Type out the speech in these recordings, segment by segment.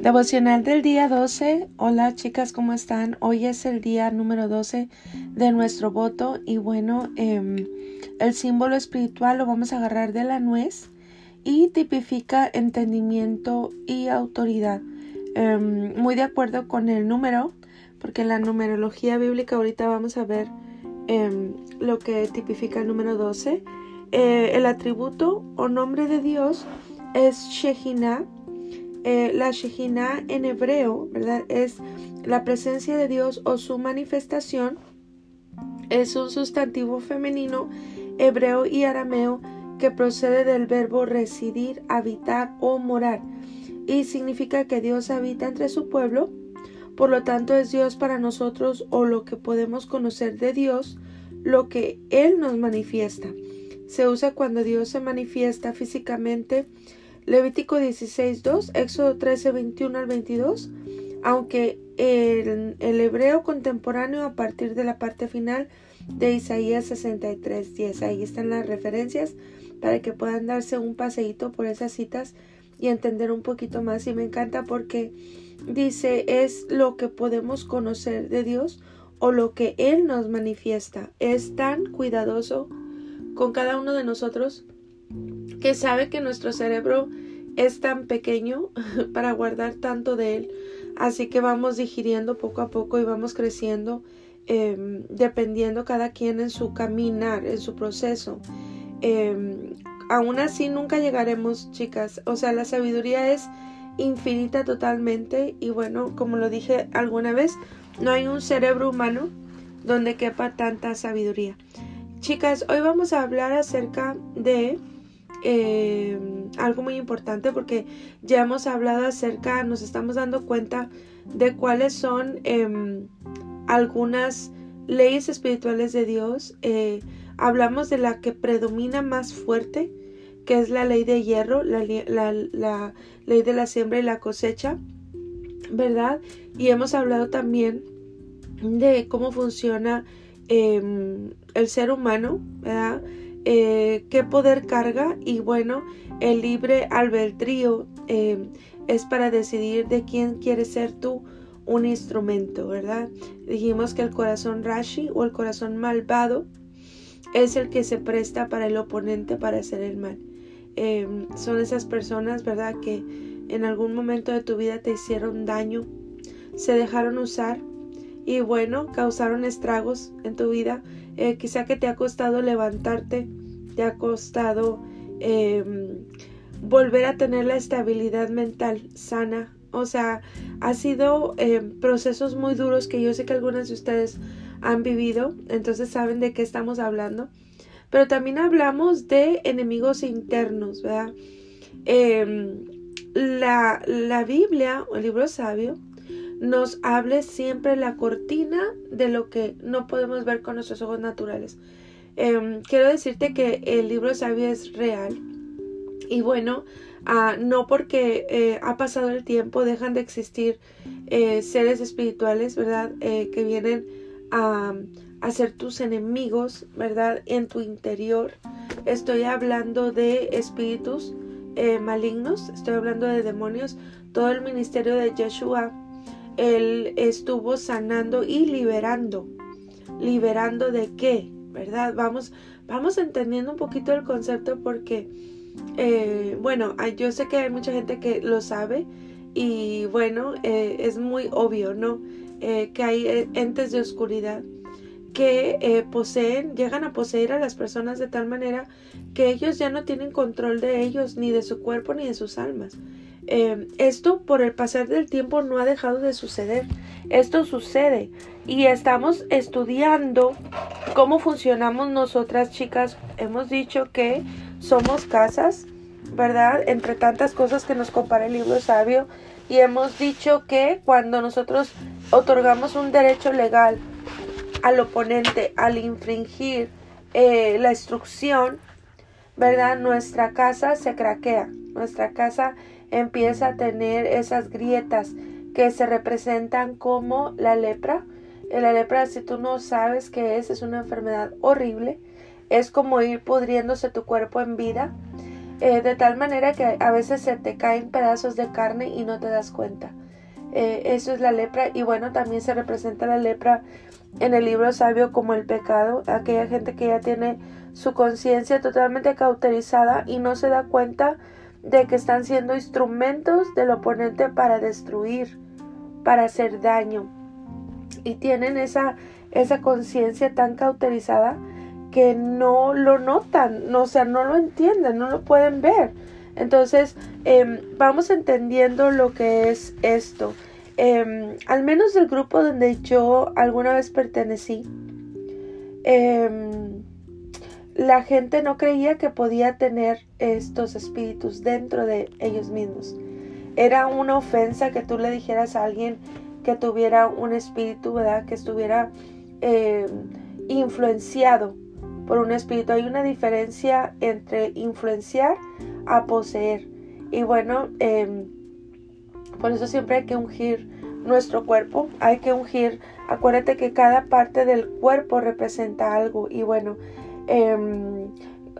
Devocional del día 12. Hola chicas, ¿cómo están? Hoy es el día número 12 de nuestro voto y bueno, em, el símbolo espiritual lo vamos a agarrar de la nuez y tipifica entendimiento y autoridad. Em, muy de acuerdo con el número, porque en la numerología bíblica ahorita vamos a ver em, lo que tipifica el número 12. Eh, el atributo o nombre de Dios es Shekinah eh, la Shejina en hebreo. Es la presencia de Dios o su manifestación. Es un sustantivo femenino hebreo y arameo que procede del verbo residir, habitar o morar y significa que Dios habita entre su pueblo. Por lo tanto, es Dios para nosotros o lo que podemos conocer de Dios, lo que Él nos manifiesta. Se usa cuando Dios se manifiesta físicamente Levítico 16.2, Éxodo 13.21 al 22, aunque el, el, hebreo contemporáneo a partir de la parte final de Isaías 63.10. Ahí están las referencias para que puedan darse un paseíto por esas citas y entender un poquito más. Y me encanta porque dice es lo que podemos conocer de Dios o lo que Él nos manifiesta. Es tan cuidadoso con cada uno de nosotros que sabe que nuestro cerebro es tan pequeño para guardar tanto de él. Así que vamos digiriendo poco a poco y vamos creciendo em, dependiendo cada quien en su caminar, en su proceso. Eh, aún así nunca llegaremos, chicas. O sea, la sabiduría es infinita totalmente y bueno, como lo dije alguna vez, no hay un cerebro humano donde quepa tanta sabiduría. Chicas, hoy vamos a hablar acerca de eh, algo muy importante porque ya hemos hablado acerca, nos estamos dando cuenta de cuáles son em, algunas leyes espirituales de Dios. Eh, hablamos de la que predomina más fuerte, que es la ley de hierro, la, la ley de la siembra y la cosecha, ¿verdad? Y hemos hablado también de cómo funciona Em, el ser humano, ¿verdad? Eh, qué poder carga y bueno, el libre albedrío em, es para decidir de quién quieres ser tú un instrumento, ¿verdad? Dijimos que el corazón rashi o el corazón malvado es el que se presta para el oponente para hacer el mal. Em, son esas personas, ¿verdad? Que en algún momento de tu vida te hicieron daño, se dejaron usar y bueno, causaron estragos en tu vida. Eh, quizá que te ha costado levantarte, te ha costado em, volver a tener la estabilidad mental sana. O sea, ha sido em, procesos muy duros que yo sé que algunas de ustedes han vivido, entonces saben de qué estamos hablando. Pero también hablamos de enemigos internos, ¿verdad? Em, la, la Biblia, o el libro sabio, nos hable siempre la cortina de lo que no podemos ver con nuestros ojos naturales. Em, quiero decirte que el libro sabio es real y bueno, ah, no porque eh, ha pasado el tiempo dejan de existir eh, seres espirituales, ¿verdad? Eh, que vienen a, a ser tus enemigos, ¿verdad? En tu interior. Estoy hablando de espíritus malignos, estoy hablando de demonios. Todo el ministerio de Yeshua él estuvo sanando y liberando. ¿Liberando de qué? ¿Verdad? Vamos, vamos entendiendo un poquito el concepto porque, eh, bueno, yo sé que hay mucha gente que lo sabe y bueno, eh, es muy obvio, ¿no? Eh, que hay entes de oscuridad que poseen, llegan a poseer a las personas de tal manera que ellos ya no tienen control de ellos, ni de su cuerpo, ni de sus almas. Em, esto por el pasar del tiempo no ha dejado de suceder. Esto sucede y estamos estudiando cómo funcionamos nosotras chicas. Hemos dicho que somos casas, ¿verdad? Entre tantas cosas que nos compara el libro sabio. Y hemos dicho que cuando nosotros otorgamos un derecho legal al oponente al infringir eh, la instrucción, ¿verdad? Nuestra casa se craquea, nuestra casa empieza a tener esas grietas que se representan como la lepra. La lepra, si tú no sabes qué es, es una enfermedad horrible. Es como ir pudriéndose tu cuerpo en vida. eh, de tal manera que a veces se te caen pedazos de carne y no te das cuenta. Eh, eso es la lepra y bueno, también se representa la lepra en el libro sabio como el pecado, aquella gente que ya tiene su conciencia totalmente cauterizada y no se da cuenta de que están siendo instrumentos del oponente para destruir, para hacer daño. Y tienen esa, esa conciencia tan cauterizada que no lo notan, no, o sea, no lo entienden, no lo pueden ver. Entonces, em, vamos entendiendo lo que es esto. Em, al menos del grupo donde yo alguna vez pertenecí, em, la gente no creía que podía tener estos espíritus dentro de ellos mismos. Era una ofensa que tú le dijeras a alguien que tuviera un espíritu, ¿verdad? Que estuviera influenciado por un espíritu. Hay una diferencia entre influenciar a poseer. Y bueno, em, por eso siempre hay que ungir nuestro cuerpo, hay que ungir, acuérdate que cada parte del cuerpo representa algo y bueno, em,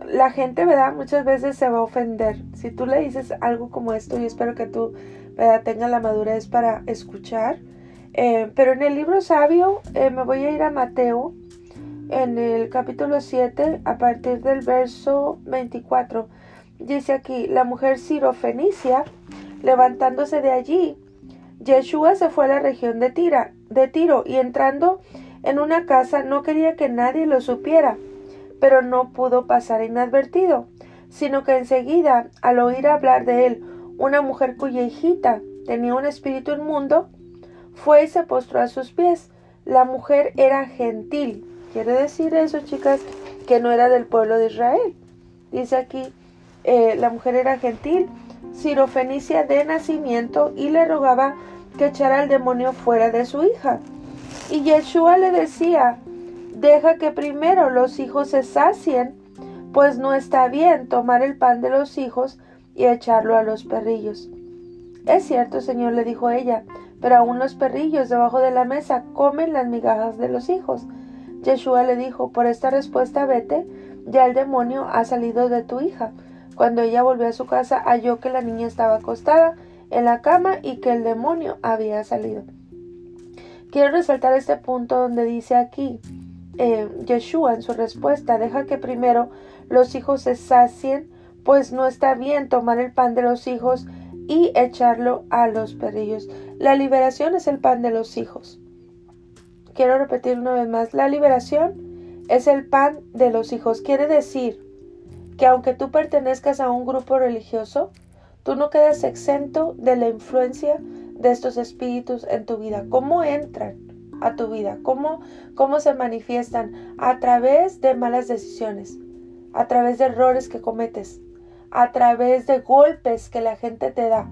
la gente, ¿verdad? Muchas veces se va a ofender. Si tú le dices algo como esto, y espero que tú, ¿verdad? Tengas la madurez para escuchar. Eh, pero en el libro sabio eh, me voy a ir a Mateo en el capítulo 7, a partir del verso 24, dice aquí, la mujer Fenicia, levantándose de allí, Yeshua se fue a la región de, Tira, de Tiro y entrando en una casa no quería que nadie lo supiera, pero no pudo pasar inadvertido, sino que enseguida, al oír hablar de él, una mujer cuya hijita tenía un espíritu inmundo, fue y se postró a sus pies. La mujer era gentil Quiere decir eso, chicas, que no era del pueblo de Israel. Dice aquí, eh, la mujer era gentil, sirofenicia de nacimiento, y le rogaba que echara al demonio fuera de su hija. Y Yeshua le decía, deja que primero los hijos se sacien, pues no está bien tomar el pan de los hijos y echarlo a los perrillos. Es cierto, Señor, le dijo ella, pero aún los perrillos debajo de la mesa comen las migajas de los hijos. Yeshua le dijo, por esta respuesta vete, ya el demonio ha salido de tu hija. Cuando ella volvió a su casa, halló que la niña estaba acostada en la cama y que el demonio había salido. Quiero resaltar este punto donde dice aquí, eh, Yeshua en su respuesta, deja que primero los hijos se sacien, pues no está bien tomar el pan de los hijos y echarlo a los perrillos. La liberación es el pan de los hijos quiero repetir una vez más, la liberación es el pan de los hijos. Quiere decir que aunque tú pertenezcas a un grupo religioso, tú no quedas exento de la influencia de estos espíritus en tu vida. ¿Cómo entran a tu vida? ¿Cómo, cómo se manifiestan? A través de malas decisiones, a través de errores que cometes, a través de golpes que la gente te da,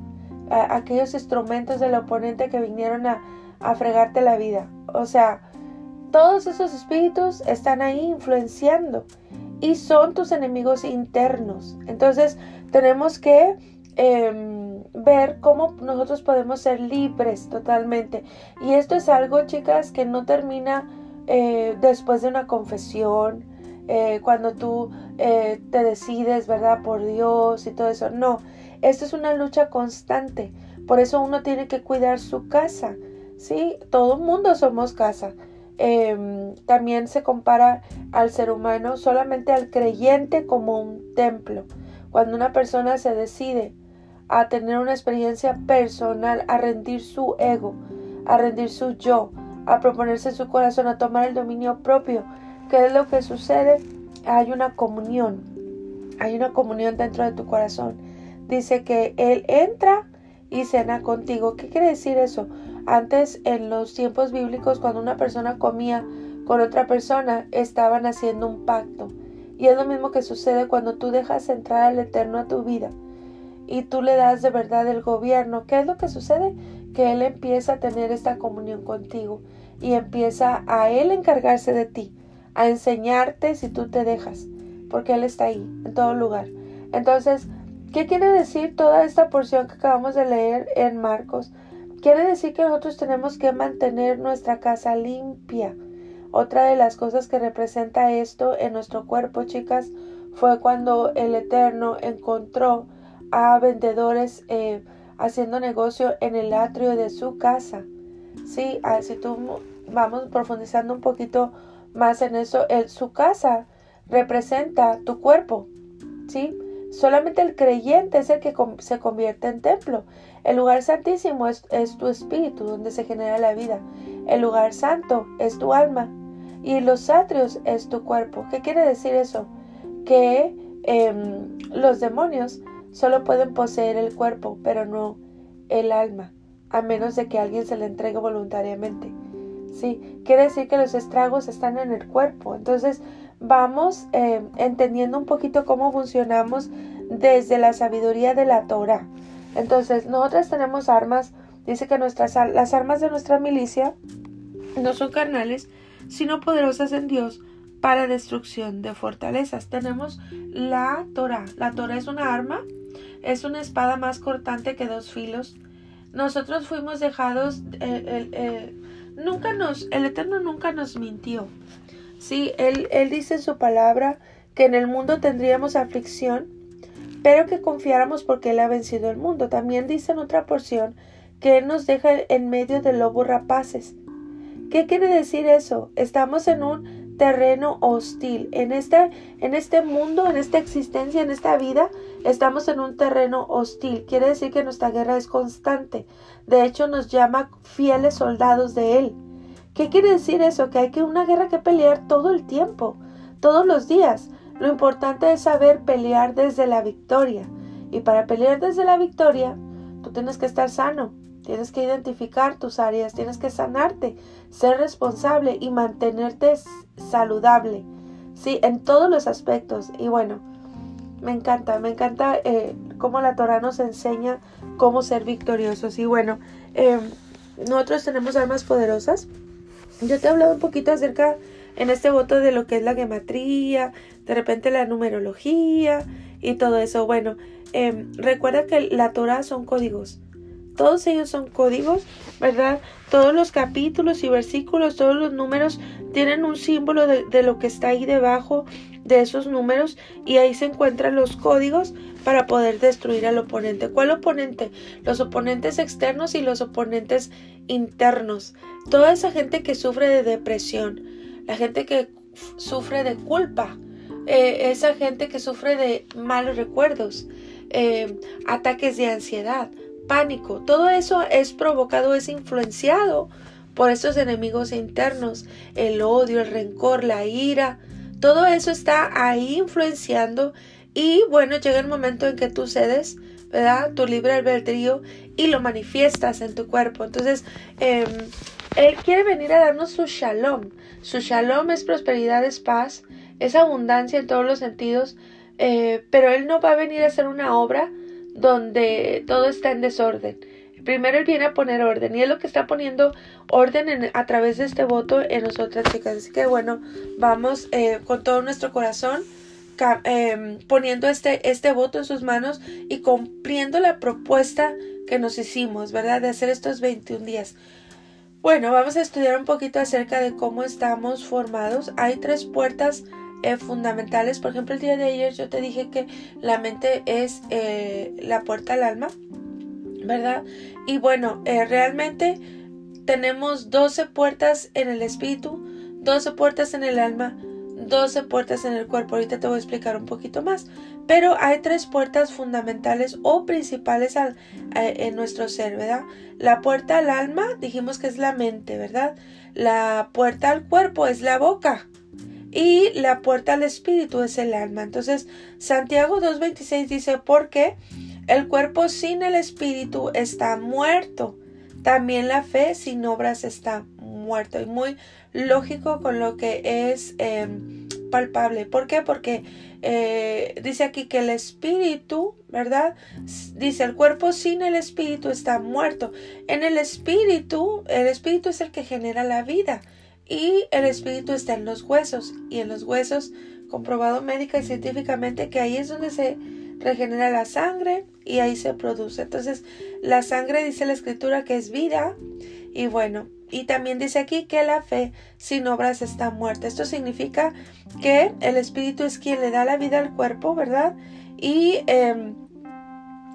aquellos instrumentos del oponente que vinieron a, a fregarte la vida. O sea, todos esos espíritus están ahí influenciando y son tus enemigos internos. Entonces tenemos que em, ver cómo nosotros podemos ser libres totalmente. Y esto es algo, chicas, que no termina eh, después de una confesión, eh, cuando tú eh, te decides, ¿verdad? Por Dios y todo eso. No, esto es una lucha constante. Por eso uno tiene que cuidar su casa. ¿sí? Todo mundo somos casa. Em, también se compara al ser humano solamente al creyente como un templo. Cuando una persona se decide a tener una experiencia personal, a rendir su ego, a rendir su yo, a proponerse su corazón, a tomar el dominio propio, ¿qué es lo que sucede? Hay una comunión, hay una comunión dentro de tu corazón. Dice que Él entra y cena contigo. ¿Qué quiere decir eso? Antes, en los tiempos bíblicos, cuando una persona comía con otra persona, estaban haciendo un pacto. Y es lo mismo que sucede cuando tú dejas entrar al Eterno a tu vida y tú le das de verdad el gobierno. ¿Qué es lo que sucede? Que Él empieza a tener esta comunión contigo y empieza a Él encargarse de ti, a enseñarte si tú te dejas, porque Él está ahí, en todo lugar. Entonces, ¿qué quiere decir toda esta porción que acabamos de leer en Marcos? Quiere decir que nosotros tenemos que mantener nuestra casa limpia. Otra de las cosas que representa esto en nuestro cuerpo, chicas, fue cuando el Eterno encontró a vendedores eh, haciendo negocio en el atrio de su casa. Sí, si tú vamos profundizando un poquito más en eso, el, su casa representa tu cuerpo, ¿sí? Solamente el creyente es el que se convierte en templo. El lugar santísimo es, tu espíritu, donde se genera la vida. El lugar santo es tu alma. Y los atrios es tu cuerpo. ¿Qué quiere decir eso? Que em, los demonios solo pueden poseer el cuerpo, pero no el alma, a menos de que alguien se le entregue voluntariamente. Sí, quiere decir que los estragos están en el cuerpo. Entonces, vamos eh, entendiendo un poquito cómo funcionamos desde la sabiduría de la Torah. Entonces, nosotras tenemos armas, dice que nuestras, las armas de nuestra milicia no son carnales, sino poderosas en Dios para destrucción de fortalezas. Tenemos la Torah. La Torah es una arma, es una espada más cortante que dos filos. Nosotros fuimos dejados, eh, eh, nunca nos, el Eterno nunca nos mintió. Sí, él, él dice en su palabra que en el mundo tendríamos aflicción, pero que confiáramos porque Él ha vencido el mundo. También dice en otra porción que Él nos deja en medio de lobos rapaces. ¿Qué quiere decir eso? Estamos en un terreno hostil. En este, en este mundo, en esta existencia, en esta vida, estamos en un terreno hostil. Quiere decir que nuestra guerra es constante. De hecho, nos llama fieles soldados de Él. ¿Qué quiere decir eso? Que hay que una guerra que pelear todo el tiempo, todos los días. Lo importante es saber pelear desde la victoria. Y para pelear desde la victoria, tú tienes que estar sano, tienes que identificar tus áreas, tienes que sanarte, ser responsable y mantenerte saludable. Sí, en todos los aspectos. Y bueno, me encanta, me encanta eh, cómo la Torah nos enseña cómo ser victoriosos. Y bueno, eh, nosotros tenemos armas poderosas yo te he hablado un poquito acerca en este voto de lo que es la gematría, de repente la numerología y todo eso. Bueno, em, recuerda que la Torah son códigos. Todos ellos son códigos, ¿verdad? Todos los capítulos y versículos, todos los números tienen un símbolo de, lo que está ahí debajo de esos números y ahí se encuentran los códigos para poder destruir al oponente. ¿Cuál oponente? Los oponentes externos y los oponentes internos. Toda esa gente que sufre de depresión, la gente que sufre de culpa, eh, esa gente que sufre de malos recuerdos, eh, ataques de ansiedad, pánico, todo eso es provocado, es influenciado por esos enemigos internos, el odio, el rencor, la ira, todo eso está ahí influenciando y bueno, llega el momento en que tú cedes, ¿verdad? Tu libre albedrío y lo manifiestas en tu cuerpo. Entonces, em, Él quiere venir a darnos su shalom. Su shalom es prosperidad, es paz, es abundancia en todos los sentidos, eh, pero Él no va a venir a hacer una obra donde todo está en desorden. Primero Él viene a poner orden y es lo que está poniendo orden a través de este voto en nosotras chicas. Así que bueno, vamos eh, con todo nuestro corazón Em, poniendo este, este voto en sus manos y cumpliendo la propuesta que nos hicimos, ¿verdad? De hacer estos 21 días. Bueno, vamos a estudiar un poquito acerca de cómo estamos formados. Hay tres puertas eh, fundamentales. Por ejemplo, el día de ayer yo te dije que la mente es eh, la puerta al alma, ¿verdad? Y bueno, eh, realmente tenemos 12 puertas en el espíritu, 12 puertas en el alma, 12 puertas en el cuerpo. Ahorita te voy a explicar un poquito más. Pero hay tres puertas fundamentales o principales al, en nuestro ser, ¿verdad? La puerta al alma, dijimos que es la mente, ¿verdad? La puerta al cuerpo es la boca. Y la puerta al espíritu es el alma. Entonces, Santiago 2.26 dice, porque el cuerpo sin el espíritu está muerto. También la fe sin obras está muerto. Y muy lógico con lo que es em, palpable. ¿Por qué? Porque eh, dice aquí que el espíritu, ¿verdad? Dice el cuerpo sin el espíritu está muerto. En el espíritu, el espíritu es el que genera la vida. Y el espíritu está en los huesos. Y en los huesos, comprobado médica y científicamente que ahí es donde se regenera la sangre y ahí se produce. Entonces, la sangre dice la escritura que es vida. Y bueno, y también dice aquí que la fe sin obras está muerta. Esto significa que el Espíritu es quien le da la vida al cuerpo, ¿verdad? Y em,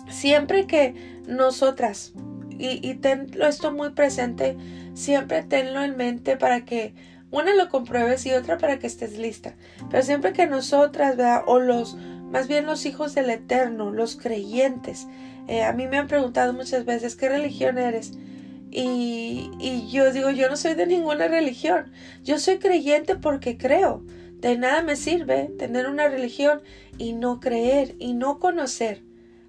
siempre que nosotras, y, y tenlo esto muy presente, siempre tenlo en mente para que una lo compruebes y otra para que estés lista. Pero siempre que nosotras. O los, más bien los hijos del Eterno, los creyentes, eh, a mí me han preguntado muchas veces, ¿qué religión eres? Y, y yo digo, yo no soy de ninguna religión. Yo soy creyente porque creo. De nada me sirve tener una religión y no creer y no conocer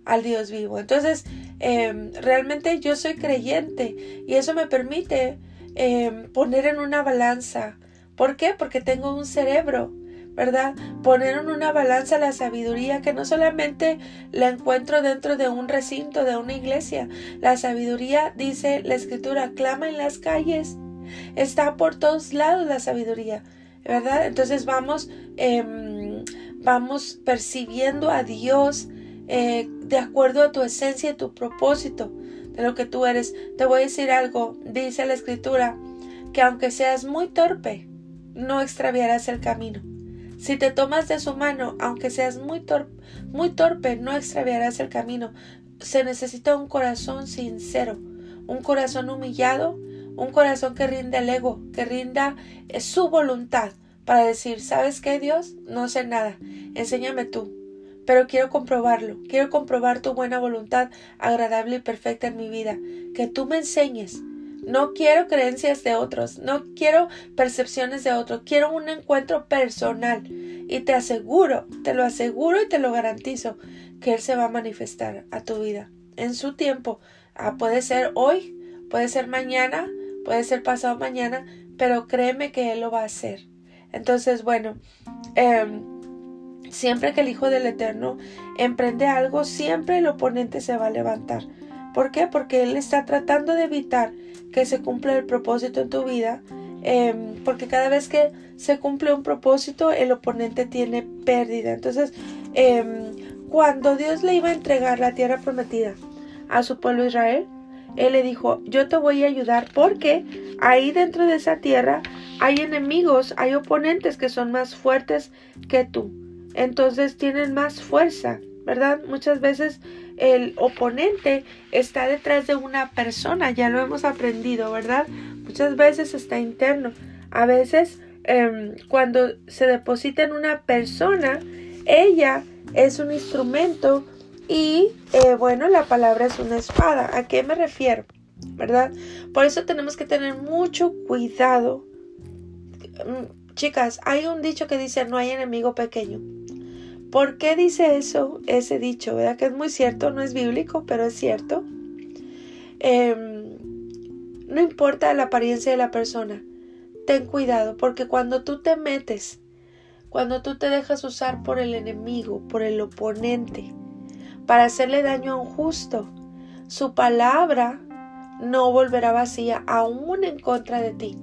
al Dios vivo. Entonces, em, realmente yo soy creyente y eso me permite em, poner en una balanza. ¿Por qué? Porque tengo un cerebro ¿verdad? Poner en una balanza la sabiduría que no solamente la encuentro dentro de un recinto, de una iglesia. La sabiduría, dice la escritura, clama en las calles. Está por todos lados la sabiduría, ¿verdad? Entonces vamos, em, vamos percibiendo a Dios eh, de acuerdo a tu esencia y tu propósito de lo que tú eres. Te voy a decir algo, dice la escritura, que aunque seas muy torpe, no extraviarás el camino. Si te tomas de su mano, aunque seas muy, muy torpe, no extraviarás el camino. Se necesita un corazón sincero, un corazón humillado, un corazón que rinda el ego, que rinda eh, su voluntad para decir, ¿sabes qué, Dios? No sé nada, enséñame tú, pero quiero comprobarlo, quiero comprobar tu buena voluntad agradable y perfecta en mi vida, que tú me enseñes, no quiero creencias de otros, no quiero percepciones de otros, quiero un encuentro personal. Y te aseguro, te lo aseguro y te lo garantizo, que Él se va a manifestar a tu vida en su tiempo. Ah, puede ser hoy, puede ser mañana, puede ser pasado mañana, pero créeme que Él lo va a hacer. Entonces, bueno, em, siempre que el Hijo del Eterno emprende algo, siempre el oponente se va a levantar. ¿Por qué? Porque Él está tratando de evitar que se cumpla el propósito en tu vida, em, porque cada vez que se cumple un propósito, el oponente tiene pérdida. Entonces, em, cuando Dios le iba a entregar la tierra prometida a su pueblo Israel, Él le dijo, yo te voy a ayudar porque ahí dentro de esa tierra hay enemigos, hay oponentes que son más fuertes que tú. Entonces tienen más fuerza, ¿verdad? Muchas veces el oponente está detrás de una persona, ya lo hemos aprendido, ¿verdad? Muchas veces está interno. A veces em, cuando se deposita en una persona, ella es un instrumento y eh, bueno, la palabra es una espada. ¿A qué me refiero? ¿Verdad? Por eso tenemos que tener mucho cuidado. Chicas, hay un dicho que dice no hay enemigo pequeño. ¿Por qué dice eso, ese dicho? ¿Verdad? Que es muy cierto, no es bíblico, pero es cierto. Em, no importa la apariencia de la persona, ten cuidado, porque cuando tú te metes, cuando tú te dejas usar por el enemigo, por el oponente, para hacerle daño a un justo, su palabra no volverá vacía aún en contra de ti.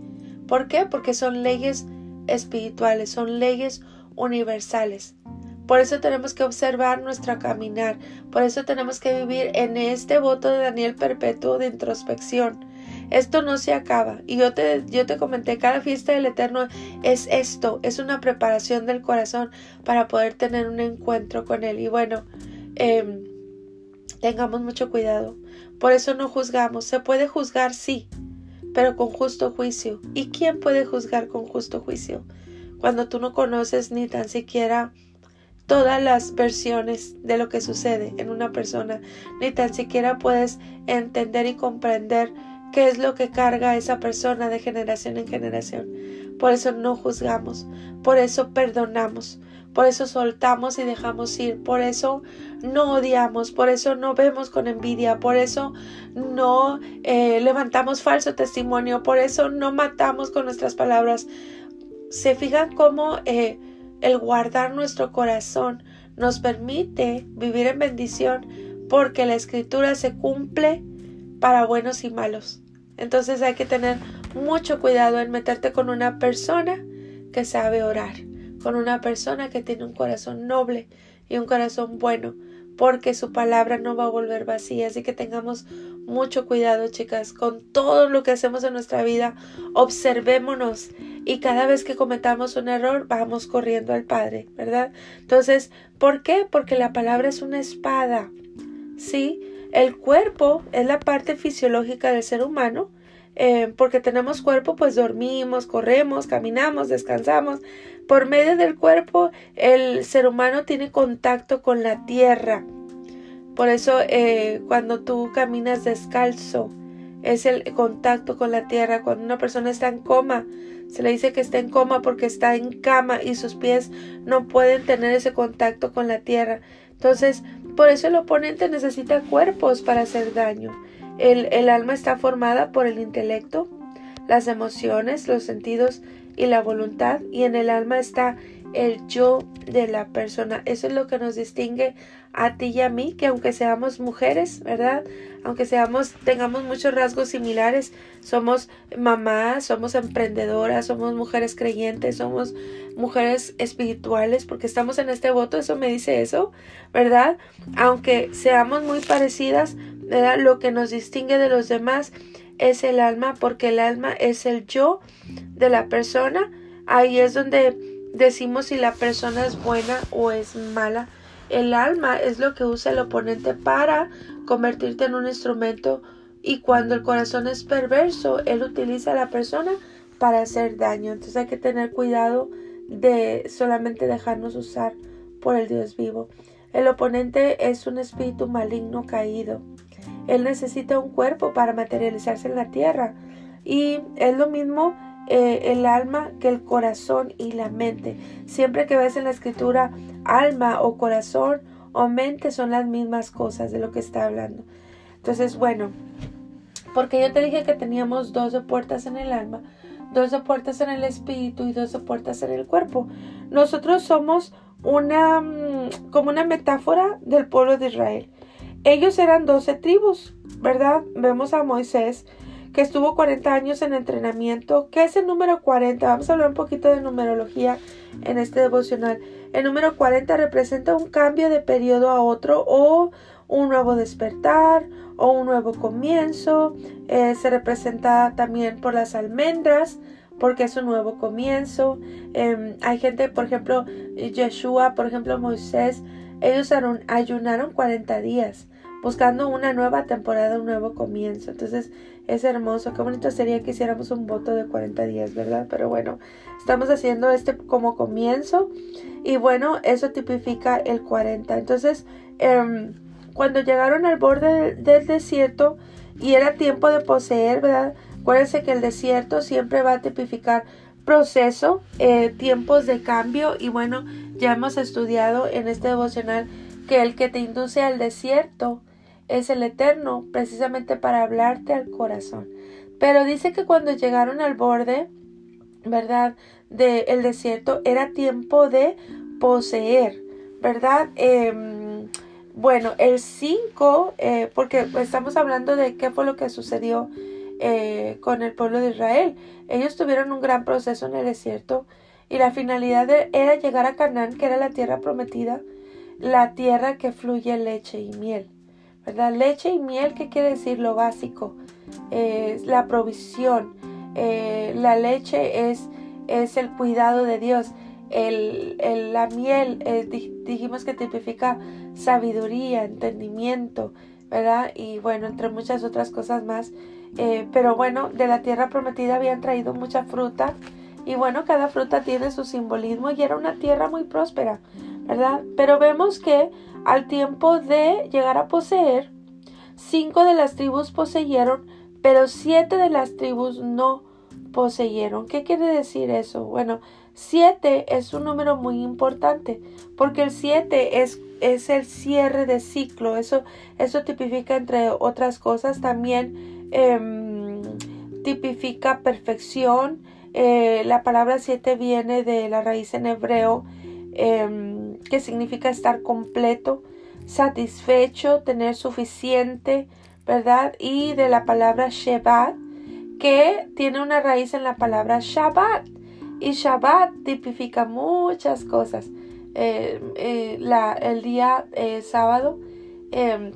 ¿Por qué? Porque son leyes espirituales, son leyes universales. Por eso tenemos que observar nuestro caminar. Por eso tenemos que vivir en este voto de Daniel perpetuo de introspección. Esto no se acaba. Y yo te, yo te comenté, cada fiesta del Eterno es esto, es una preparación del corazón para poder tener un encuentro con Él. Y bueno, em, tengamos mucho cuidado. Por eso no juzgamos. Se puede juzgar, sí, pero con justo juicio. ¿Y quién puede juzgar con justo juicio? Cuando tú no conoces ni tan siquiera todas las versiones de lo que sucede en una persona, ni tan siquiera puedes entender y comprender qué es lo que carga esa persona de generación en generación. Por eso no juzgamos, por eso perdonamos, por eso soltamos y dejamos ir, por eso no odiamos, por eso no vemos con envidia, por eso no eh, levantamos falso testimonio, por eso no matamos con nuestras palabras. ¿Se fijan cómo eh, el guardar nuestro corazón nos permite vivir en bendición porque la escritura se cumple para buenos y malos. Entonces hay que tener mucho cuidado en meterte con una persona que sabe orar, con una persona que tiene un corazón noble y un corazón bueno, porque su palabra no va a volver vacía. Así que tengamos mucho cuidado, chicas, con todo lo que hacemos en nuestra vida. Observémonos y cada vez que cometamos un error, vamos corriendo al Padre, ¿verdad? Entonces, ¿por qué? Porque la palabra es una espada, ¿sí? El cuerpo es la parte fisiológica del ser humano. Eh, porque tenemos cuerpo, pues dormimos, corremos, caminamos, descansamos. Por medio del cuerpo, el ser humano tiene contacto con la tierra. Por eso, eh, cuando tú caminas descalzo, es el contacto con la tierra. Cuando una persona está en coma, se le dice que está en coma porque está en cama y sus pies no pueden tener ese contacto con la tierra. Entonces, por eso el oponente necesita cuerpos para hacer daño. El, el alma está formada por el intelecto, las emociones, los sentidos y la voluntad, y en el alma está el yo de la persona. Eso es lo que nos distingue a ti y a mí, que aunque seamos mujeres, ¿verdad? Aunque seamos, tengamos muchos rasgos similares, somos mamás, somos emprendedoras, somos mujeres creyentes, somos mujeres espirituales, porque estamos en este voto, eso me dice eso, ¿verdad? Aunque seamos muy parecidas, ¿verdad? Lo que nos distingue de los demás es el alma, porque el alma es el yo de la persona. Ahí es donde decimos si la persona es buena o es mala. El alma es lo que usa el oponente para convertirte en un instrumento y cuando el corazón es perverso, él utiliza a la persona para hacer daño. Entonces hay que tener cuidado de solamente dejarnos usar por el Dios vivo. El oponente es un espíritu maligno caído. Él necesita un cuerpo para materializarse en la tierra. Y es lo mismo eh, el alma que el corazón y la mente. Siempre que ves en la escritura alma o corazón o mente son las mismas cosas de lo que está hablando. Entonces, bueno, porque yo te dije que teníamos 12 puertas en el alma, 12 puertas en el espíritu y 12 puertas en el cuerpo. Nosotros somos una mm, como una metáfora del pueblo de Israel. Ellos eran 12 tribus, ¿verdad? Vemos a Moisés que estuvo 40 años en entrenamiento. ¿Qué es el número 40? Vamos a hablar un poquito de numerología en este devocional. El número 40 representa un cambio de periodo a otro o un nuevo despertar o un nuevo comienzo. Eh, se representa también por las almendras porque es un nuevo comienzo. Em, hay gente, por ejemplo, Yeshua, por ejemplo, Moisés, ellos ayunaron 40 días buscando una nueva temporada, un nuevo comienzo. Entonces es hermoso, qué bonito sería que hiciéramos un voto de 40 días, ¿verdad? Pero bueno, estamos haciendo este como comienzo y bueno, eso tipifica el 40. Entonces, em, cuando llegaron al borde del, desierto y era tiempo de poseer, ¿verdad? Acuérdense que el desierto siempre va a tipificar proceso, eh, tiempos de cambio y bueno, ya hemos estudiado en este devocional que el que te induce al desierto es el Eterno, precisamente para hablarte al corazón. Pero dice que cuando llegaron al borde, ¿verdad? Del el desierto, era tiempo de poseer, ¿verdad? Em, bueno, el 5, eh, porque estamos hablando de qué fue lo que sucedió eh, con el pueblo de Israel. Ellos tuvieron un gran proceso en el desierto y la finalidad era llegar a Canaán, que era la tierra prometida, la tierra que fluye leche y miel. ¿Verdad? Leche y miel, ¿qué quiere decir? Lo básico, es la provisión. Eh, la leche es, es el cuidado de Dios. El, la miel eh, dijimos que tipifica sabiduría, entendimiento, ¿verdad? Y bueno, entre muchas otras cosas más. Eh, pero bueno, de la tierra prometida habían traído mucha fruta. Y bueno, cada fruta tiene su simbolismo y era una tierra muy próspera, ¿verdad? Pero vemos que al tiempo de llegar a poseer, cinco de las tribus poseyeron, pero siete de las tribus no poseyeron. ¿Qué quiere decir eso? Bueno, siete es un número muy importante porque el siete es, es el cierre de ciclo. Eso, eso tipifica, entre otras cosas, también em, tipifica perfección. Eh, la palabra siete viene de la raíz en hebreo Em, que significa estar completo, satisfecho, tener suficiente, ¿verdad? Y de la palabra Shabbat, que tiene una raíz en la palabra Shabbat. Y Shabbat tipifica muchas cosas. Em, eh, la, el día eh, sábado em,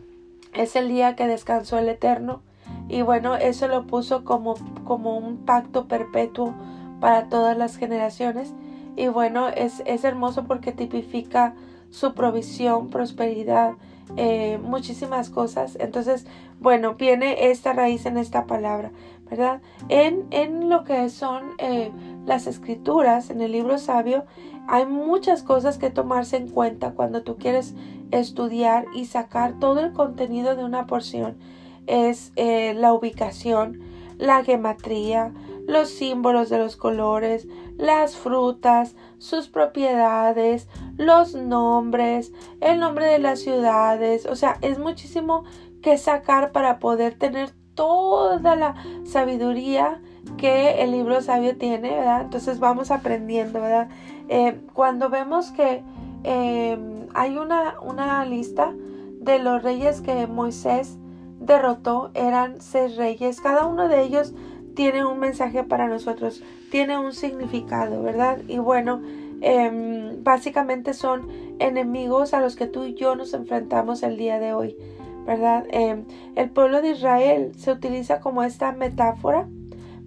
es el día que descansó el Eterno. Y bueno, eso lo puso como, como un pacto perpetuo para todas las generaciones. Y bueno, es, es hermoso porque tipifica su provisión, prosperidad, eh, muchísimas cosas. Entonces, bueno, viene esta raíz en esta palabra, ¿verdad? En, en lo que son eh, las escrituras, en el libro sabio, hay muchas cosas que tomarse en cuenta cuando tú quieres estudiar y sacar todo el contenido de una porción. Es eh, la ubicación, la gematría, los símbolos de los colores, las frutas, sus propiedades, los nombres, el nombre de las ciudades. O sea, es muchísimo que sacar para poder tener toda la sabiduría que el libro sabio tiene, ¿verdad? Entonces vamos aprendiendo, ¿verdad? Eh, cuando vemos que em, hay una, una lista de los reyes que Moisés derrotó, eran seis reyes, cada uno de ellos tiene un mensaje para nosotros, tiene un significado, ¿verdad? Y bueno, em, básicamente son enemigos a los que tú y yo nos enfrentamos el día de hoy, ¿verdad? Em, el pueblo de Israel se utiliza como esta metáfora,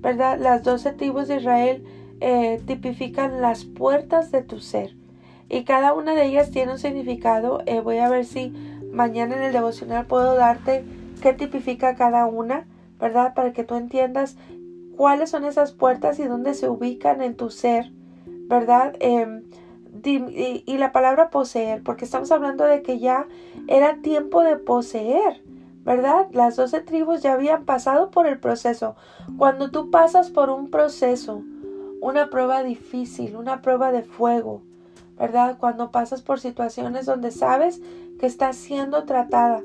¿verdad? Las doce tribus de Israel eh, tipifican las puertas de tu ser y cada una de ellas tiene un significado. Eh, voy a ver si mañana en el devocional puedo darte qué tipifica cada una, ¿verdad? Para que tú entiendas cuáles son esas puertas y dónde se ubican en tu ser, ¿verdad? Em, y, la palabra poseer, porque estamos hablando de que ya era tiempo de poseer, ¿verdad? Las doce tribus ya habían pasado por el proceso. Cuando tú pasas por un proceso, una prueba difícil, una prueba de fuego, ¿verdad? Cuando pasas por situaciones donde sabes que estás siendo tratada,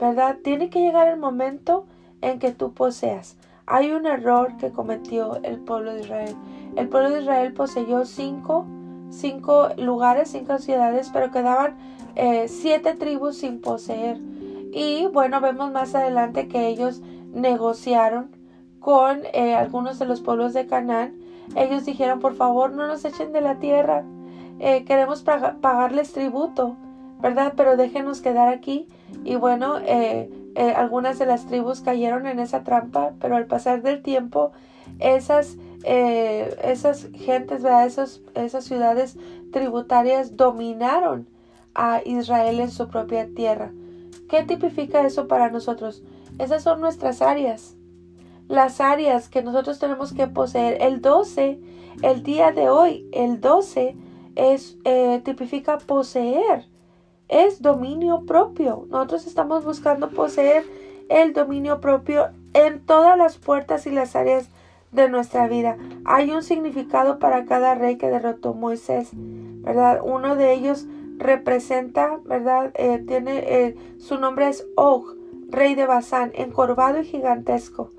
¿verdad? Tiene que llegar el momento en que tú poseas. Hay un error que cometió el pueblo de Israel. El pueblo de Israel poseyó cinco, cinco lugares, cinco ciudades, pero quedaban eh, siete tribus sin poseer. Y bueno, vemos más adelante que ellos negociaron con eh, algunos de los pueblos de Canaán. Ellos dijeron, por favor, no nos echen de la tierra. Eh, queremos pagarles tributo, ¿verdad? Pero déjenos quedar aquí. Y bueno, eh, algunas de las tribus cayeron en esa trampa, pero al pasar del tiempo, esas, eh, esas gentes, esas ciudades tributarias dominaron a Israel en su propia tierra. ¿Qué tipifica eso para nosotros? Esas son nuestras áreas. Las áreas que nosotros tenemos que poseer. El 12, el día de hoy, el 12 es, eh, tipifica poseer es dominio propio. Nosotros estamos buscando poseer el dominio propio en todas las puertas y las áreas de nuestra vida. Hay un significado para cada rey que derrotó Moisés, ¿verdad? Uno de ellos representa, ¿verdad? Eh, tiene, eh, su nombre es Og, rey de Basán, encorvado y gigantesco.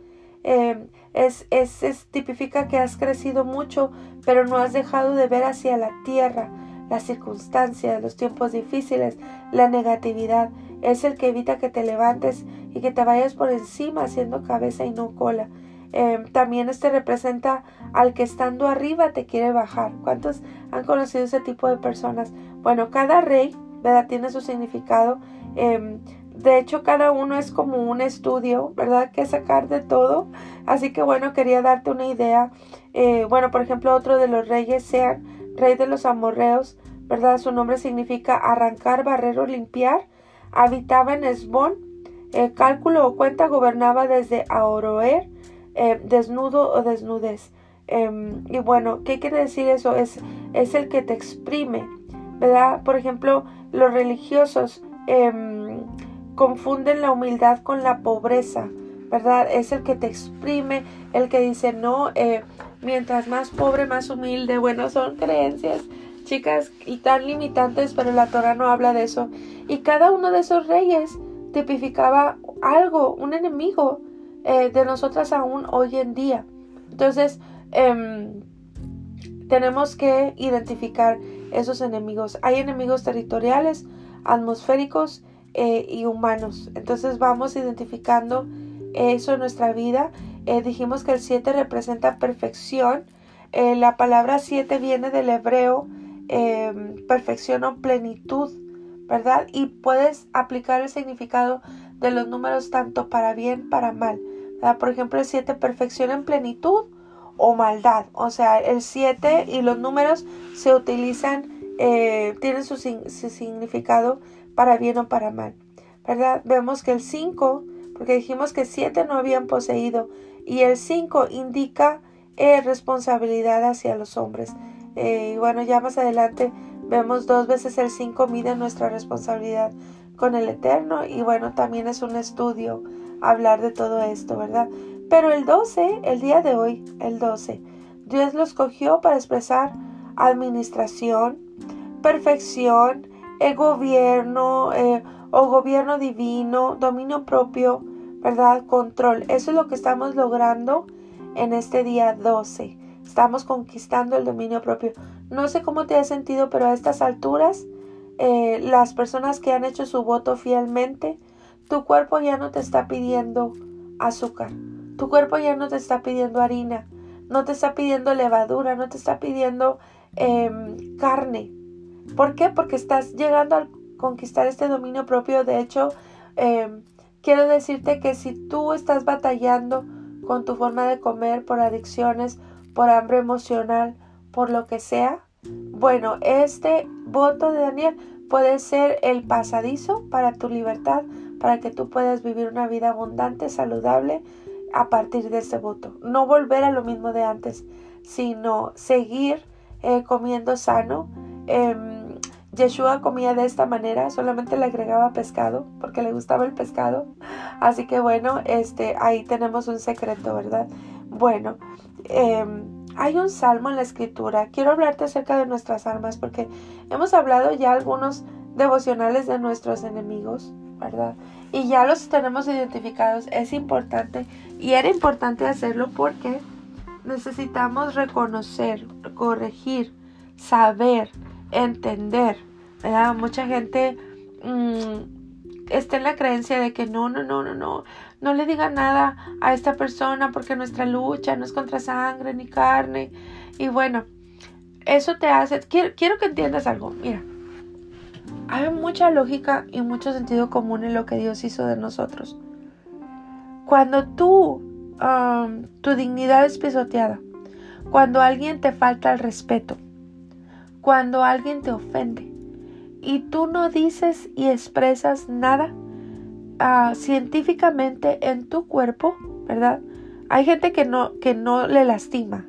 Eh, es, es, es, tipifica que has crecido mucho, pero no has dejado de ver hacia la tierra las circunstancias, los tiempos difíciles, la negatividad. Es el que evita que te levantes y que te vayas por encima haciendo cabeza y no cola. Em, también este representa al que estando arriba te quiere bajar. ¿Cuántos han conocido ese tipo de personas? Bueno, cada rey, ¿verdad? Tiene su significado. Em, de hecho, cada uno es como un estudio, ¿verdad? Que sacar de todo. Así que bueno, quería darte una idea. Eh, bueno, por ejemplo, otro de los reyes sean rey de los amorreos, ¿verdad? Su nombre significa arrancar, barrer o limpiar. Habitaba en Esbón. El cálculo o cuenta gobernaba desde Aoroer, eh, desnudo o desnudez. Em, y bueno, ¿qué quiere decir eso? Es, es el que te exprime, ¿verdad? Por ejemplo, los religiosos em, confunden la humildad con la pobreza, ¿verdad? Es el que te exprime, el que dice, no, eh, mientras más pobre, más humilde. Bueno, son creencias, chicas, y tan limitantes, pero la Torah no habla de eso. Y cada uno de esos reyes tipificaba algo, un enemigo eh, de nosotras aún hoy en día. Entonces, em, tenemos que identificar esos enemigos. Hay enemigos territoriales, atmosféricos eh, y humanos. Entonces vamos identificando eso en nuestra vida eh, dijimos que el 7 representa perfección. Eh, la palabra 7 viene del hebreo em, perfección o plenitud, ¿verdad? Y puedes aplicar el significado de los números tanto para bien, para mal. Por ejemplo, el 7, perfección en plenitud o maldad. O sea, el 7 y los números se utilizan, eh, tienen su, significado para bien o para mal. ¿Verdad? Vemos que el 5, porque dijimos que 7 no habían poseído, y el 5 indica eh, responsabilidad hacia los hombres. Eh, y bueno, ya más adelante vemos dos veces el 5 mide nuestra responsabilidad con el Eterno y bueno, también es un estudio hablar de todo esto, ¿verdad? Pero el 12, el día de hoy, el 12, Dios lo escogió para expresar administración, perfección, el gobierno eh, o gobierno divino, dominio propio, ¿verdad? Control. Eso es lo que estamos logrando en este día 12. Estamos conquistando el dominio propio. No sé cómo te has sentido, pero a estas alturas, eh, las personas que han hecho su voto fielmente, tu cuerpo ya no te está pidiendo azúcar, tu cuerpo ya no te está pidiendo harina, no te está pidiendo levadura, no te está pidiendo em, carne. ¿Por qué? Porque estás llegando a conquistar este dominio propio. De hecho, em, quiero decirte que si tú estás batallando con tu forma de comer, por adicciones, por hambre emocional, por lo que sea, bueno, este voto de Daniel puede ser el pasadizo para tu libertad, para que tú puedas vivir una vida abundante, saludable a partir de este voto. No volver a lo mismo de antes, sino seguir eh, comiendo sano. Eh, Yeshua comía de esta manera, solamente le agregaba pescado porque le gustaba el pescado. Así que bueno, este, ahí tenemos un secreto, ¿verdad? Bueno, em, hay un salmo en la escritura. Quiero hablarte acerca de nuestras almas porque hemos hablado ya algunos devocionales de nuestros enemigos, ¿verdad? Y ya los tenemos identificados. Es importante y era importante hacerlo porque necesitamos reconocer, corregir, saber entender. ¿verdad? Mucha gente mm, está en la creencia de que no, no, no, no, no, no le diga nada a esta persona porque nuestra lucha no es contra sangre ni carne. Y bueno, eso te hace, quiero, que entiendas algo, mira, hay mucha lógica y mucho sentido común en lo que Dios hizo de nosotros. Cuando tú, um, tu dignidad es pisoteada, cuando alguien te falta el respeto, cuando alguien te ofende y tú no dices y expresas nada ah, científicamente en tu cuerpo, ¿verdad? Hay gente que no, que no le lastima.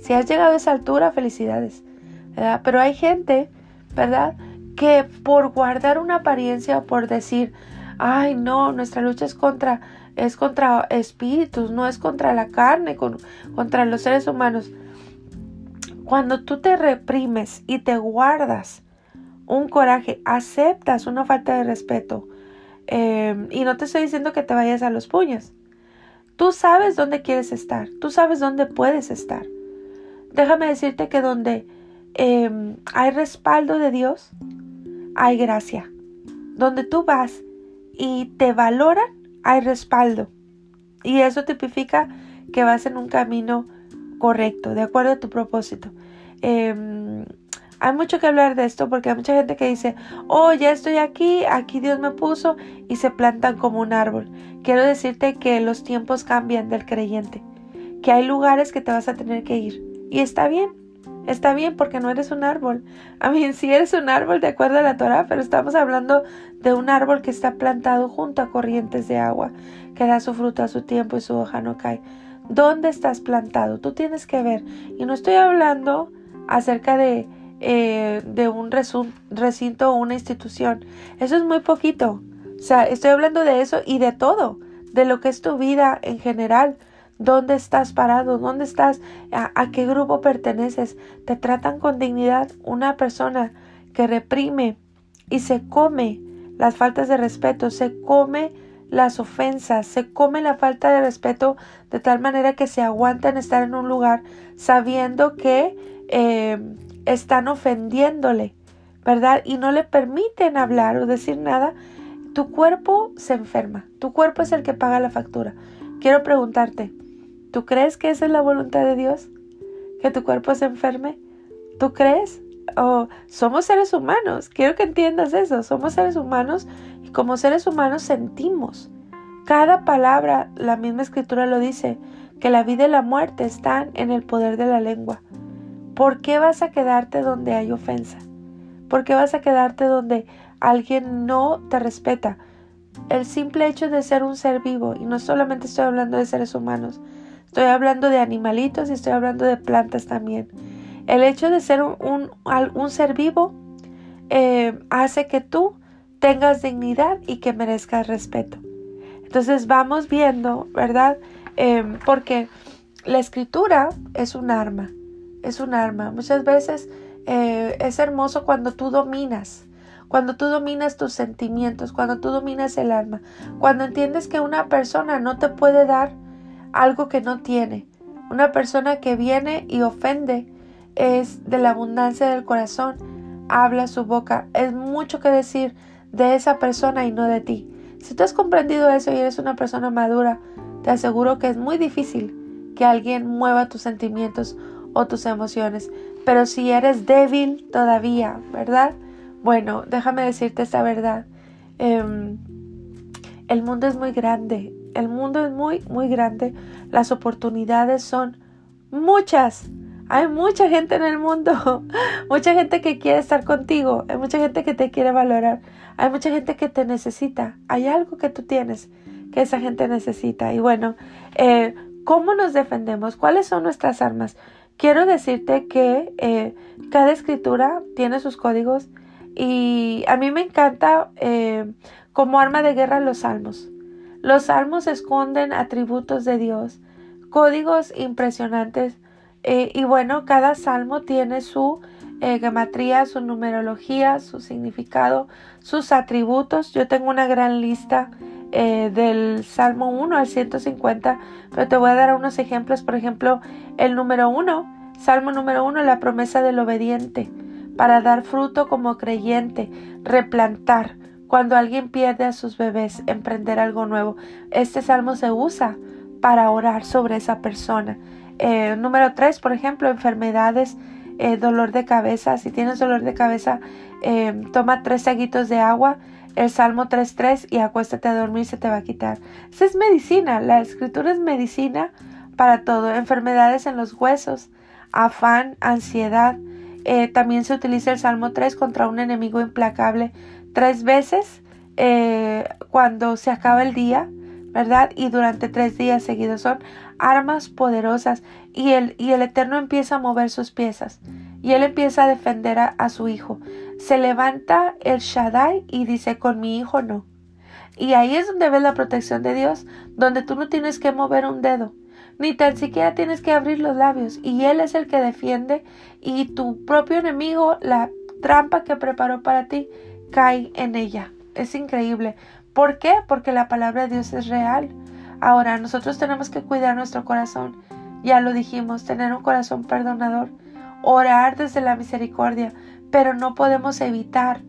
Si has llegado a esa altura, felicidades. ¿verdad? Pero hay gente, ¿verdad? Que por guardar una apariencia o por decir, ay no, nuestra lucha es contra, es contra espíritus, no es contra la carne, contra los seres humanos. Cuando tú te reprimes y te guardas un coraje, aceptas una falta de respeto, em, y no te estoy diciendo que te vayas a los puños. Tú sabes dónde quieres estar, tú sabes dónde puedes estar. Déjame decirte que donde em, hay respaldo de Dios, hay gracia. Donde tú vas y te valoran, hay respaldo. Y eso tipifica que vas en un camino correcto, de acuerdo a tu propósito. Em, hay mucho que hablar de esto porque hay mucha gente que dice, oh, ya estoy aquí, aquí Dios me puso y se plantan como un árbol. Quiero decirte que los tiempos cambian del creyente, que hay lugares que te vas a tener que ir. Y está bien, está bien porque no eres un árbol. A mí sí eres un árbol de acuerdo a la Torah, pero estamos hablando de un árbol que está plantado junto a corrientes de agua, que da su fruto a su tiempo y su hoja no cae. ¿Dónde estás plantado? Tú tienes que ver. Y no estoy hablando acerca de, eh, de un recinto o una institución. Eso es muy poquito. O sea, estoy hablando de eso y de todo, de lo que es tu vida en general. ¿Dónde estás parado? ¿Dónde estás? ¿A, a qué grupo perteneces? ¿Te tratan con dignidad? Una persona que reprime y se come las faltas de respeto, se come las ofensas, se come la falta de respeto de tal manera que se aguantan estar en un lugar sabiendo que eh, están ofendiéndole, ¿verdad? Y no le permiten hablar o decir nada, tu cuerpo se enferma, tu cuerpo es el que paga la factura. Quiero preguntarte, ¿tú crees que esa es la voluntad de Dios? ¿Que tu cuerpo se enferme? ¿Tú crees? oh, somos seres humanos. Quiero que entiendas eso. Somos seres humanos y como seres humanos sentimos. Cada palabra, la misma escritura lo dice, que la vida y la muerte están en el poder de la lengua. ¿Por qué vas a quedarte donde hay ofensa? ¿Por qué vas a quedarte donde alguien no te respeta? El simple hecho de ser un ser vivo, y no solamente estoy hablando de seres humanos, estoy hablando de animalitos y estoy hablando de plantas también. El hecho de ser un, ser vivo eh, hace que tú tengas dignidad y que merezcas respeto. Entonces vamos viendo, ¿verdad? Em, porque la escritura es un arma, es un arma. Muchas veces eh, es hermoso cuando tú dominas, cuando tú dominas tus sentimientos, cuando tú dominas el alma, cuando entiendes que una persona no te puede dar algo que no tiene. Una persona que viene y ofende es de la abundancia del corazón, habla su boca. Es mucho que decir de esa persona y no de ti. Si tú has comprendido eso y eres una persona madura, te aseguro que es muy difícil que alguien mueva tus sentimientos o tus emociones. Pero si eres débil todavía, ¿verdad? Bueno, déjame decirte esta verdad. Em, el mundo es muy grande. El mundo es muy, muy grande. Las oportunidades son muchas. Hay mucha gente en el mundo, mucha gente que quiere estar contigo, hay mucha gente que te quiere valorar, hay mucha gente que te necesita, hay algo que tú tienes que esa gente necesita. Y bueno, eh, ¿cómo nos defendemos? ¿Cuáles son nuestras armas? Quiero decirte que eh, cada escritura tiene sus códigos y a mí me encanta eh, como arma de guerra los salmos. Los salmos esconden atributos de Dios, códigos impresionantes eh, y bueno, cada salmo tiene su eh, su numerología, su significado, sus atributos. Yo tengo una gran lista eh, del Salmo 1 al 150, pero te voy a dar unos ejemplos. Por ejemplo, el número 1, Salmo número 1, la promesa del obediente, para dar fruto como creyente, replantar. Cuando alguien pierde a sus bebés, emprender algo nuevo. Este salmo se usa para orar sobre esa persona. Eh, número 3, por ejemplo, enfermedades, eh, dolor de cabeza. Si tienes dolor de cabeza, toma tres saguitos de agua, el Salmo 3.3 y acuéstate a dormir, se te va a quitar. Esa es medicina, la escritura es medicina para todo. Enfermedades en los huesos, afán, ansiedad. también se utiliza el Salmo 3 contra un enemigo implacable tres veces cuando se acaba el día ¿verdad? Y durante tres días seguidos son armas poderosas y el, y el Eterno empieza a mover sus piezas y él empieza a defender a, su hijo. Se levanta el Shaddai y dice, con mi hijo no. Y ahí es donde ves la protección de Dios, donde tú no tienes que mover un dedo, ni tan siquiera tienes que abrir los labios, y Él es el que defiende, y tu propio enemigo, la trampa que preparó para ti, cae en ella. Es increíble. ¿Por qué? Porque la palabra de Dios es real. Ahora, nosotros tenemos que cuidar nuestro corazón. Ya lo dijimos, tener un corazón perdonador, orar desde la misericordia, pero no podemos evitar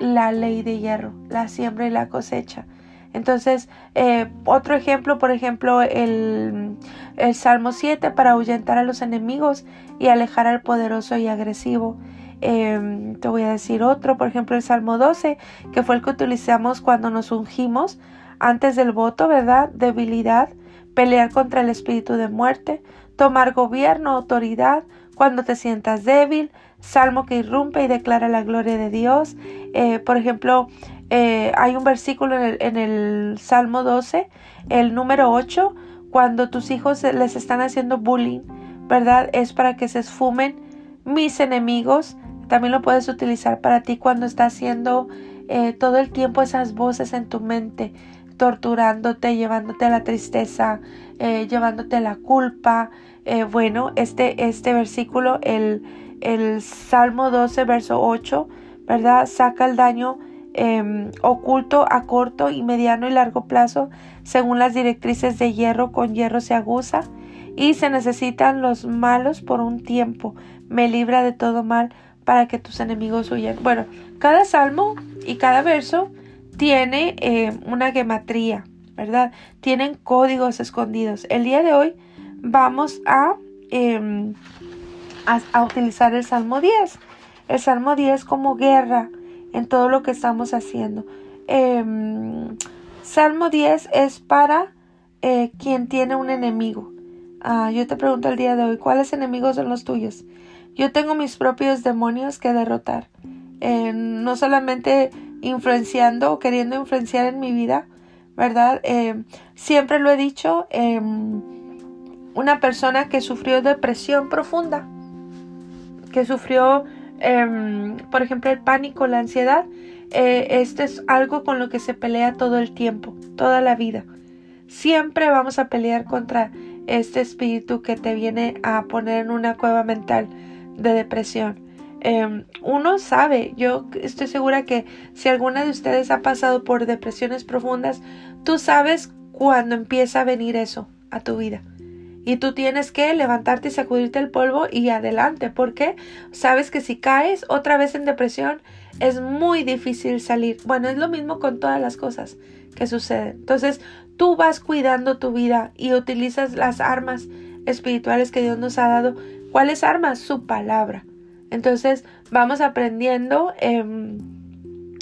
la ley de hierro, la siembra y la cosecha. Entonces, eh, otro ejemplo, por ejemplo, el, el Salmo 7 para ahuyentar a los enemigos y alejar al poderoso y agresivo. Em, te voy a decir otro, por ejemplo, el Salmo 12, que fue el que utilizamos cuando nos ungimos antes del voto, ¿verdad? Debilidad, pelear contra el espíritu de muerte, tomar gobierno, autoridad, cuando te sientas débil, salmo que irrumpe y declara la gloria de Dios. Eh, por ejemplo, eh, hay un versículo en el, Salmo 12, el número 8, cuando tus hijos les están haciendo bullying, ¿verdad? Es para que se esfumen mis enemigos, también lo puedes utilizar para ti cuando estás haciendo eh, todo el tiempo esas voces en tu mente, torturándote, llevándote la tristeza, eh, llevándote la culpa. Eh, bueno, este, este versículo, el, el Salmo 12, verso 8, ¿verdad? Saca el daño em, oculto a corto y mediano y largo plazo según las directrices de hierro con hierro se aguza y se necesitan los malos por un tiempo me libra de todo mal para que tus enemigos huyan. Bueno, cada salmo y cada verso tiene eh, una gematría, ¿verdad? Tienen códigos escondidos. El día de hoy vamos a, em, a, utilizar el Salmo 10. el Salmo 10 como guerra en todo lo que estamos haciendo. Em, Salmo 10 es para eh, quien tiene un enemigo. Ah, yo te pregunto el día de hoy, ¿cuáles enemigos son los tuyos? Yo tengo mis propios demonios que derrotar. Eh, no solamente influenciando o queriendo influenciar en mi vida, ¿verdad? Eh, siempre lo he dicho, em, una persona que sufrió depresión profunda, que sufrió, em, por ejemplo, el pánico, la ansiedad, eh, este es algo con lo que se pelea todo el tiempo, toda la vida. Siempre vamos a pelear contra este espíritu que te viene a poner en una cueva mental de depresión. Em, uno sabe, yo estoy segura que si alguna de ustedes ha pasado por depresiones profundas, tú sabes cuando empieza a venir eso a tu vida. Y tú tienes que levantarte y sacudirte el polvo y adelante, porque sabes que si caes otra vez en depresión es muy difícil salir. Bueno, es lo mismo con todas las cosas que suceden. Entonces, tú vas cuidando tu vida y utilizas las armas espirituales que Dios nos ha dado. ¿Cuáles armas? Su palabra. Entonces vamos aprendiendo em,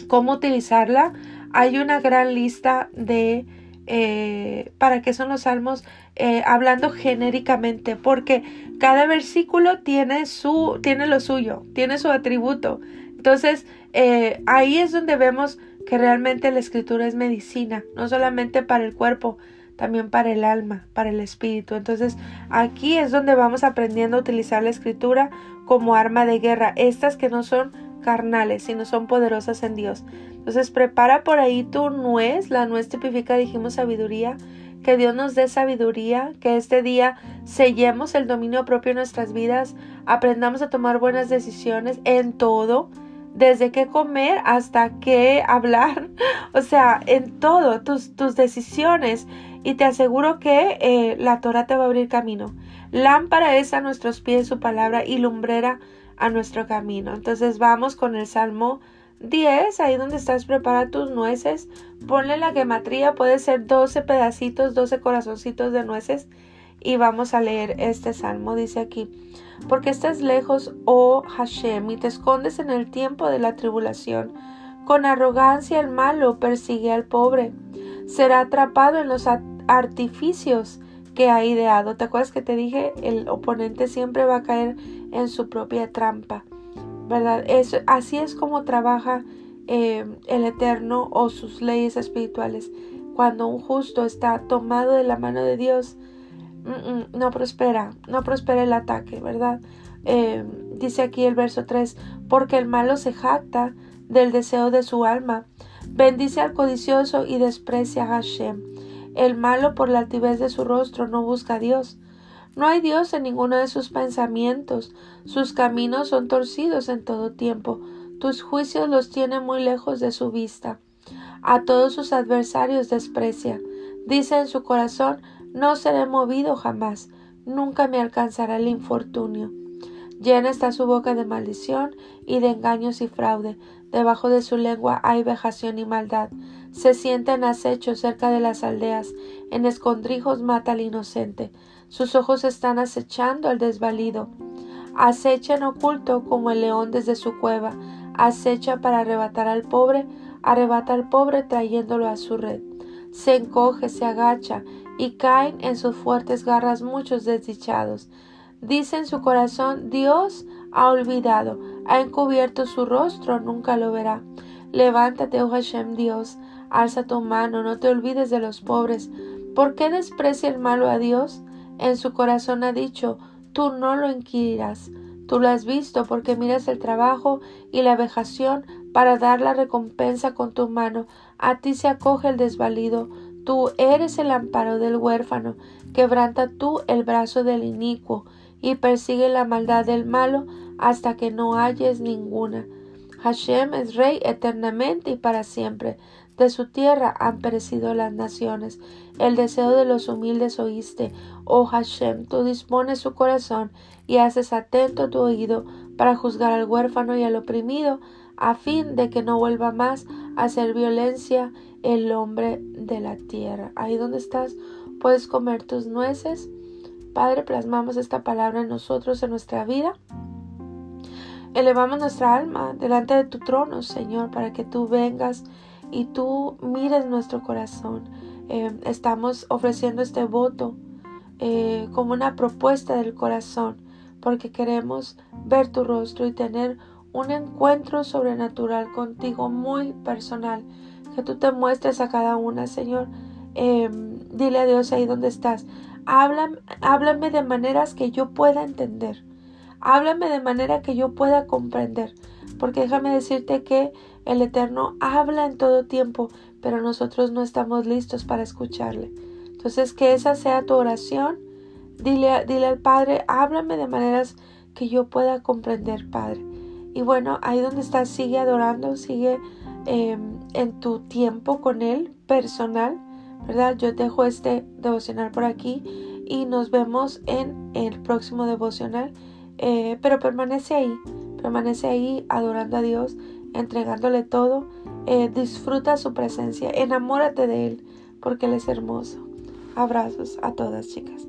cómo utilizarla. Hay una gran lista de eh, para qué son los salmos eh, hablando genéricamente porque cada versículo tiene su tiene lo suyo tiene su atributo entonces eh, ahí es donde vemos que realmente la escritura es medicina no solamente para el cuerpo también para el alma, para el espíritu. Entonces aquí es donde vamos aprendiendo a utilizar la escritura como arma de guerra, estas que no son carnales, sino son poderosas en Dios. Entonces prepara por ahí tu nuez, la nuez tipifica, dijimos sabiduría, que Dios nos dé sabiduría, que este día sellemos el dominio propio en nuestras vidas, aprendamos a tomar buenas decisiones en todo, desde qué comer hasta qué hablar, o sea, en todo, tus, tus decisiones y te aseguro que eh, la Torah te va a abrir camino. Lámpara es a nuestros pies su palabra y lumbrera a nuestro camino. Entonces vamos con el Salmo 10, ahí donde estás, prepara tus nueces, ponle la gematría, puede ser 12 pedacitos, 12 corazoncitos de nueces. Y vamos a leer este salmo, dice aquí, porque estás lejos, oh Hashem, y te escondes en el tiempo de la tribulación. Con arrogancia el malo persigue al pobre, será atrapado en los artificios que ha ideado. ¿Te acuerdas que te dije? El oponente siempre va a caer en su propia trampa. ¿Verdad? así es como trabaja eh, el Eterno o sus leyes espirituales. Cuando un justo está tomado de la mano de Dios, no prospera, no prospera el ataque, ¿verdad? Eh, dice aquí el verso 3, porque el malo se jacta del deseo de su alma, bendice al codicioso y desprecia a Hashem. El malo por la altivez de su rostro no busca a Dios. No hay Dios en ninguno de sus pensamientos. Sus caminos son torcidos en todo tiempo. Tus juicios los tiene muy lejos de su vista. A todos sus adversarios desprecia. Dice en su corazón No seré movido jamás. Nunca me alcanzará el infortunio. Llena está su boca de maldición y de engaños y fraude. Debajo de su lengua hay vejación y maldad. Se sienta en acecho cerca de las aldeas, en escondrijos mata al inocente. Sus ojos están acechando al desvalido. Acecha en oculto como el león desde su cueva. Acecha para arrebatar al pobre, arrebata al pobre trayéndolo a su red. Se encoge, se agacha, y caen en sus fuertes garras muchos desdichados. Dice en su corazón Dios ha olvidado, ha encubierto su rostro, nunca lo verá. Levántate, oh Hashem Dios, alza tu mano, no te olvides de los pobres. ¿Por qué desprecia el malo a Dios? En su corazón ha dicho, tú no lo inquirirás. Tú lo has visto porque miras el trabajo y la vejación para dar la recompensa con tu mano. A ti se acoge el desvalido. Tú eres el amparo del huérfano. Quebranta tú el brazo del inicuo y persigue la maldad del malo hasta que no halles ninguna. Hashem es rey eternamente y para siempre. De su tierra han perecido las naciones. El deseo de los humildes oíste. Oh Hashem, tú dispones su corazón y haces atento tu oído para juzgar al huérfano y al oprimido, a fin de que no vuelva más a hacer violencia el hombre de la tierra. Ahí donde estás, puedes comer tus nueces. Padre, plasmamos esta palabra en nosotros, en nuestra vida. elevamos nuestra alma delante de tu trono, Señor, para que tú vengas y tú mires nuestro corazón. Eh, estamos ofreciendo este voto eh, como una propuesta del corazón, porque queremos ver tu rostro y tener un encuentro sobrenatural contigo muy personal, que tú te muestres a cada una, Señor. Em, dile a Dios ahí donde estás. Háblame, háblame de maneras que yo pueda entender. Háblame de manera que yo pueda comprender. Porque déjame decirte que el Eterno habla en todo tiempo, pero nosotros no estamos listos para escucharle. Entonces, que esa sea tu oración. Dile, dile al Padre, háblame de maneras que yo pueda comprender, Padre. Y bueno, ahí donde estás, sigue adorando, sigue em, en tu tiempo con Él personal, ¿verdad? Yo dejo este devocional por aquí y nos vemos en el próximo devocional. Eh, pero permanece ahí, permanece ahí adorando a Dios, entregándole todo. Eh, disfruta su presencia, enamórate de Él, porque Él es hermoso. Abrazos a todas, chicas.